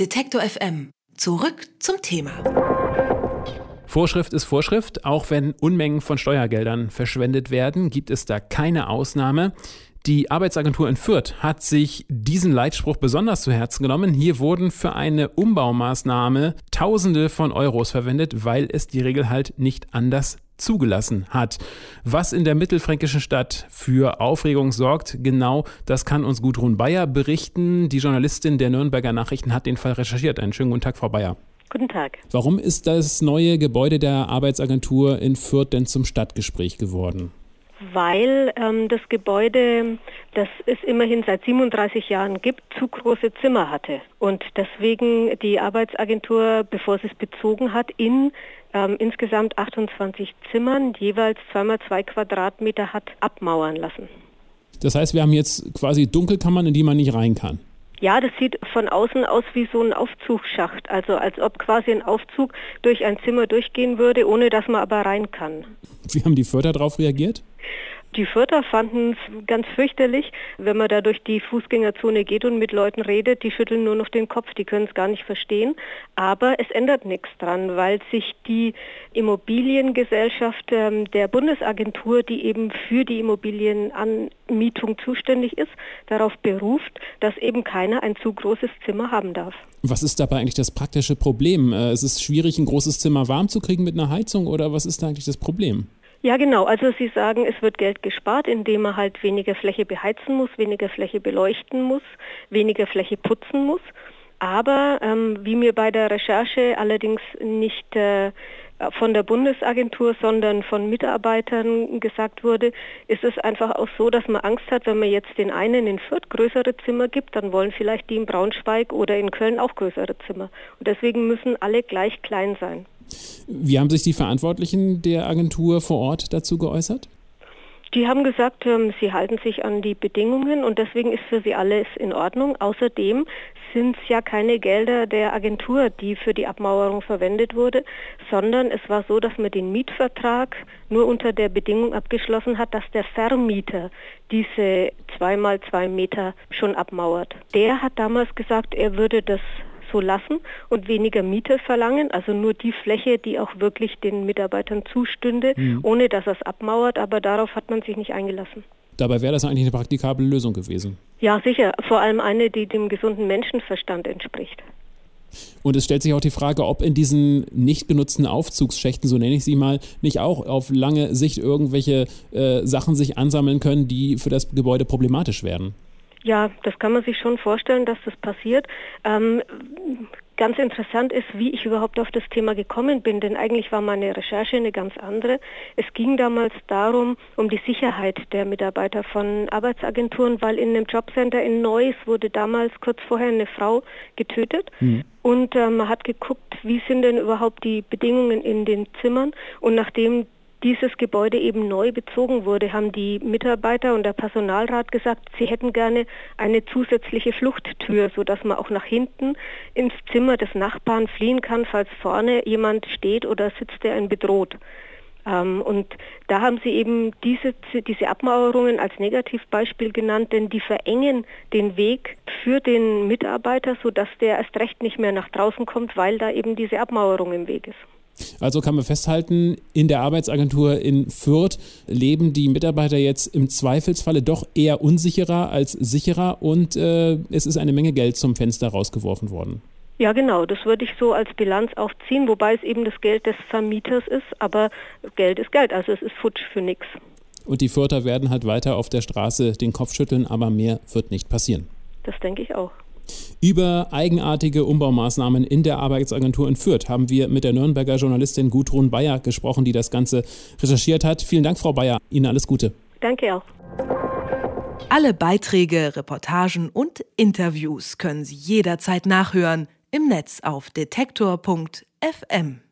Detektor FM. Zurück zum Thema. Vorschrift ist Vorschrift. Auch wenn Unmengen von Steuergeldern verschwendet werden, gibt es da keine Ausnahme. Die Arbeitsagentur in Fürth hat sich diesen Leitspruch besonders zu Herzen genommen. Hier wurden für eine Umbaumaßnahme Tausende von Euros verwendet, weil es die Regel halt nicht anders zugelassen hat. Was in der mittelfränkischen Stadt für Aufregung sorgt, genau das kann uns Gudrun Bayer berichten. Die Journalistin der Nürnberger Nachrichten hat den Fall recherchiert. Einen schönen guten Tag, Frau Bayer. Guten Tag. Warum ist das neue Gebäude der Arbeitsagentur in Fürth denn zum Stadtgespräch geworden? Weil ähm, das Gebäude, das es immerhin seit 37 Jahren gibt, zu große Zimmer hatte. Und deswegen die Arbeitsagentur, bevor sie es bezogen hat, in ähm, insgesamt 28 Zimmern, jeweils zweimal zwei Quadratmeter hat abmauern lassen. Das heißt, wir haben jetzt quasi Dunkelkammern, in die man nicht rein kann. Ja, das sieht von außen aus wie so ein Aufzugsschacht, also als ob quasi ein Aufzug durch ein Zimmer durchgehen würde, ohne dass man aber rein kann. Wie haben die Förder darauf reagiert? Die Fürther fanden es ganz fürchterlich, wenn man da durch die Fußgängerzone geht und mit Leuten redet, die schütteln nur noch den Kopf, die können es gar nicht verstehen. Aber es ändert nichts dran, weil sich die Immobiliengesellschaft ähm, der Bundesagentur, die eben für die Immobilienanmietung zuständig ist, darauf beruft, dass eben keiner ein zu großes Zimmer haben darf. Was ist dabei eigentlich das praktische Problem? Äh, es ist schwierig, ein großes Zimmer warm zu kriegen mit einer Heizung oder was ist da eigentlich das Problem? Ja, genau. Also Sie sagen, es wird Geld gespart, indem man halt weniger Fläche beheizen muss, weniger Fläche beleuchten muss, weniger Fläche putzen muss. Aber ähm, wie mir bei der Recherche allerdings nicht äh, von der Bundesagentur, sondern von Mitarbeitern gesagt wurde, ist es einfach auch so, dass man Angst hat, wenn man jetzt den einen in Fürth größere Zimmer gibt, dann wollen vielleicht die in Braunschweig oder in Köln auch größere Zimmer. Und deswegen müssen alle gleich klein sein. Wie haben sich die Verantwortlichen der Agentur vor Ort dazu geäußert? Die haben gesagt, ähm, sie halten sich an die Bedingungen und deswegen ist für sie alles in Ordnung. Außerdem sind es ja keine Gelder der Agentur, die für die Abmauerung verwendet wurde, sondern es war so, dass man den Mietvertrag nur unter der Bedingung abgeschlossen hat, dass der Vermieter diese zweimal zwei Meter schon abmauert. Der hat damals gesagt, er würde das so lassen und weniger Miete verlangen, also nur die Fläche, die auch wirklich den Mitarbeitern zustünde, mhm. ohne dass es abmauert, aber darauf hat man sich nicht eingelassen. Dabei wäre das eigentlich eine praktikable Lösung gewesen. Ja, sicher. Vor allem eine, die dem gesunden Menschenverstand entspricht. Und es stellt sich auch die Frage, ob in diesen nicht genutzten Aufzugsschächten, so nenne ich sie mal, nicht auch auf lange Sicht irgendwelche äh, Sachen sich ansammeln können, die für das Gebäude problematisch werden. Ja, das kann man sich schon vorstellen, dass das passiert. Ähm, ganz interessant ist, wie ich überhaupt auf das Thema gekommen bin, denn eigentlich war meine Recherche eine ganz andere. Es ging damals darum, um die Sicherheit der Mitarbeiter von Arbeitsagenturen, weil in einem Jobcenter in Neuss wurde damals kurz vorher eine Frau getötet. Mhm. Und äh, man hat geguckt, wie sind denn überhaupt die Bedingungen in den Zimmern. Und nachdem dieses Gebäude eben neu bezogen wurde, haben die Mitarbeiter und der Personalrat gesagt, sie hätten gerne eine zusätzliche Fluchttür, sodass man auch nach hinten ins Zimmer des Nachbarn fliehen kann, falls vorne jemand steht oder sitzt, der einen bedroht. Ähm, und da haben sie eben diese, diese Abmauerungen als Negativbeispiel genannt, denn die verengen den Weg für den Mitarbeiter, sodass der erst recht nicht mehr nach draußen kommt, weil da eben diese Abmauerung im Weg ist. Also kann man festhalten, in der Arbeitsagentur in Fürth leben die Mitarbeiter jetzt im Zweifelsfalle doch eher unsicherer als sicherer und äh, es ist eine Menge Geld zum Fenster rausgeworfen worden. Ja, genau, das würde ich so als Bilanz auch ziehen, wobei es eben das Geld des Vermieters ist, aber Geld ist Geld, also es ist futsch für nichts. Und die Fürther werden halt weiter auf der Straße den Kopf schütteln, aber mehr wird nicht passieren. Das denke ich auch. Über eigenartige Umbaumaßnahmen in der Arbeitsagentur in Fürth haben wir mit der Nürnberger Journalistin Gudrun Bayer gesprochen, die das Ganze recherchiert hat. Vielen Dank, Frau Bayer. Ihnen alles Gute. Danke auch. Alle Beiträge, Reportagen und Interviews können Sie jederzeit nachhören im Netz auf detektor.fm.